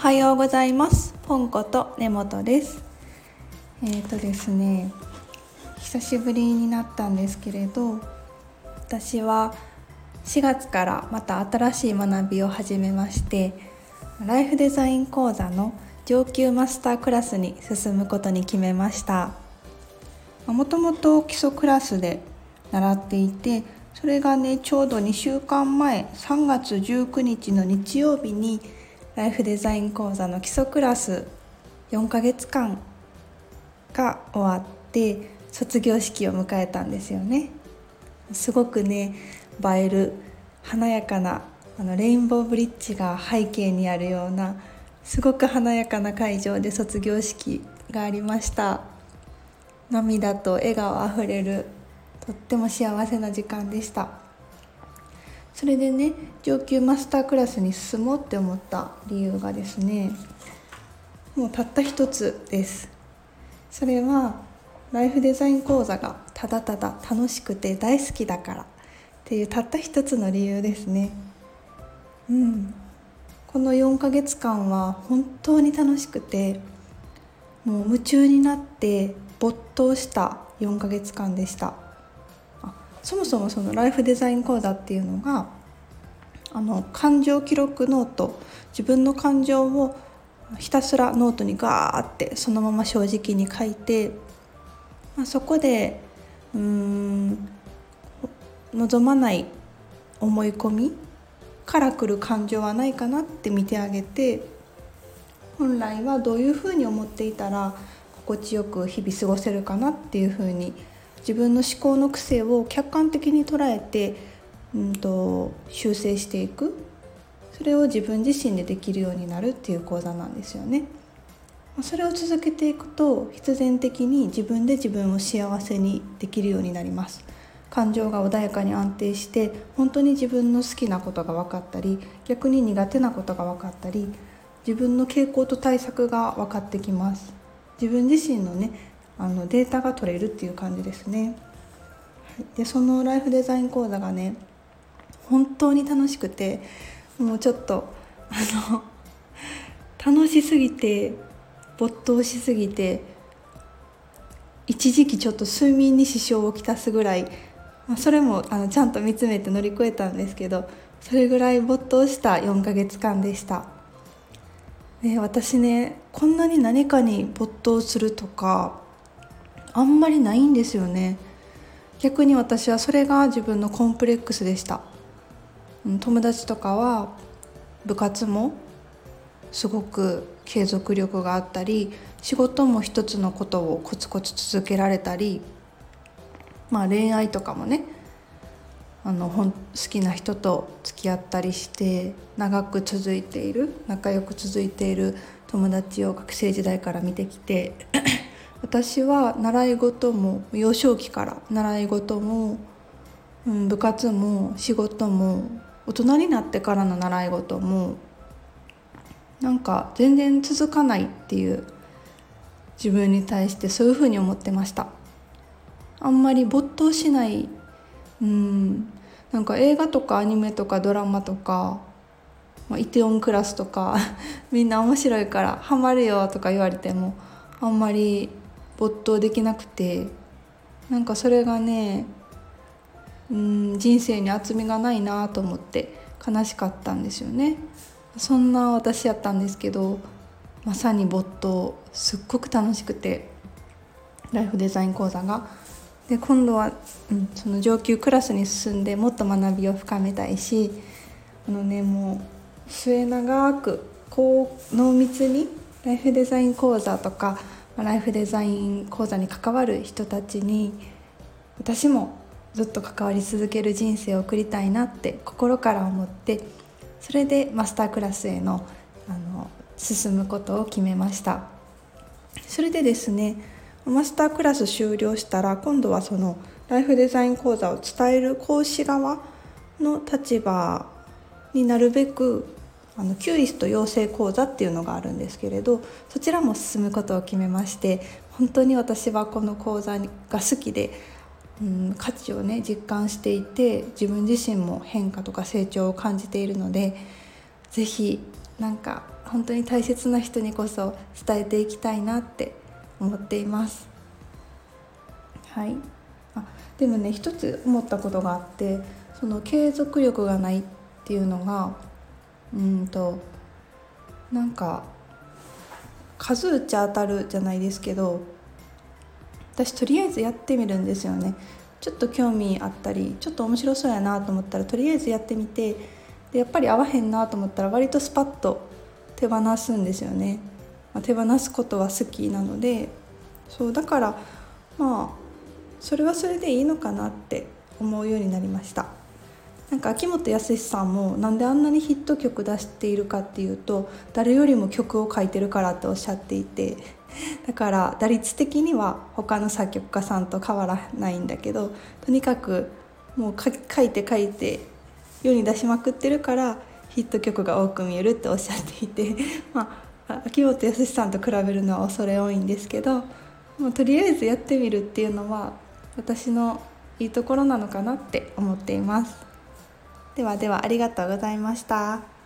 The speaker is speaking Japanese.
はようございます。ポンコと根本です。えっ、ー、とですね久しぶりになったんですけれど私は4月からまた新しい学びを始めましてライフデザイン講座の上級マスタークラスに進むことに決めました。もともと基礎クラスで習っていてそれがねちょうど2週間前3月19日の日曜日にライフデザイン講座の基礎クラス4ヶ月間が終わって卒業式を迎えたんですよね。すごくね映える華やかなあのレインボーブリッジが背景にあるようなすごく華やかな会場で卒業式がありました。涙と笑顔あふれるとっても幸せな時間でした。それでね上級マスタークラスに進もうって思った理由がですねもうたった一つです。それはライフデザイン講座がただただ楽しくて大好きだからっていうたった一つの理由ですね。うん。この4ヶ月間は本当に楽しくてもう夢中になって没頭した4ヶ月間でした。そもそもそのライフデザイン講座っていうのがあの感情記録ノート自分の感情をひたすらノートにガーってそのまま正直に書いて、まあ、そこでうん望まない思い込みからくる感情はないかなって見てあげて本来はどういうふうに思っていたら心地よく日々過ごせるかなっていうふうに自分の思考の癖を客観的に捉えて、うんと、修正していく。それを自分自身でできるようになるっていう講座なんですよね。それを続けていくと必然的に自分で自分を幸せにできるようになります。感情が穏やかに安定して本当に自分の好きなことが分かったり逆に苦手なことが分かったり自分の傾向と対策が分かってきます。自分自身のねあのデータが取れるっていう感じですね。でそのライフデザイン講座がね本当に楽しくてもうちょっとあの 楽しすぎて没頭しすぎて一時期ちょっと睡眠に支障をきたすぐらい、まあ、それもあのちゃんと見つめて乗り越えたんですけどそれぐらい没頭した4ヶ月間でした。で私ねこんなに何かに没頭するとかあんまりないんですよね。逆に私はそれが自分のコンプレックスでした。友達とかは部活もすごく継続力があったり仕事も一つのことをコツコツ続けられたりまあ恋愛とかもねあの好きな人と付き合ったりして長く続いている仲良く続いている友達を学生時代から見てきて私は習い事も幼少期から習い事も、うん、部活も仕事も大人になってからの習い事もなんか全然続かないっていう自分に対してそういうふうに思ってました。あんまり没頭しないうんなんか映画とかアニメとかドラマとか、まあ、イテオンクラスとか みんな面白いからハマるよとか言われてもあんまり没頭できなくてなんかそれがねうん人生に厚みがないなと思って悲しかったんですよね。そんな私やったんですけどまさに没頭。すっごく楽しくてライフデザイン講座が。で今度は、うん、その上級クラスに進んでもっと学びを深めたいしあのねもう末永くこう濃密にライフデザイン講座とかライフデザイン講座に関わる人たちに私もずっと関わり続ける人生を送りたいなって心から思ってそれでマスタークラスへのあの進むことを決めました。それでですねマスタークラス終了したら今度はそのライフデザイン講座を伝える講師側の立場になるべくあのキューリスト養成講座っていうのがあるんですけれどそちらも進むことを決めまして本当に私はこの講座が好きで、うん、価値をね実感していて自分自身も変化とか成長を感じているので是非なんか本当に大切な人にこそ伝えていきたいなって思っています。はい。あでもね一つ思ったことがあってその継続力がないっていうのがうんとなんか数打ち当たるじゃないですけど私とりあえずやってみるんですよね。ちょっと興味あったりちょっと面白そうやなと思ったらとりあえずやってみてでやっぱり合わへんなと思ったら割とスパッと手放すんですよね、まあ、手放すことは好きなのでそうだからまあそれはそれでいいのかなって思うようになりました。なんか秋元康さんもなんであんなにヒット曲出しているかっていうと誰よりも曲を書いてるからっておっしゃっていてだから打率的には他の作曲家さんと変わらないんだけどとにかくもう書いて書いて世に出しまくってるからヒット曲が多く見えるっておっしゃっていて、まあ、秋元康さんと比べるのは恐れ多いんですけどもうとりあえずやってみるっていうのは私のいいところなのかなって思っています。ではではありがとうございました。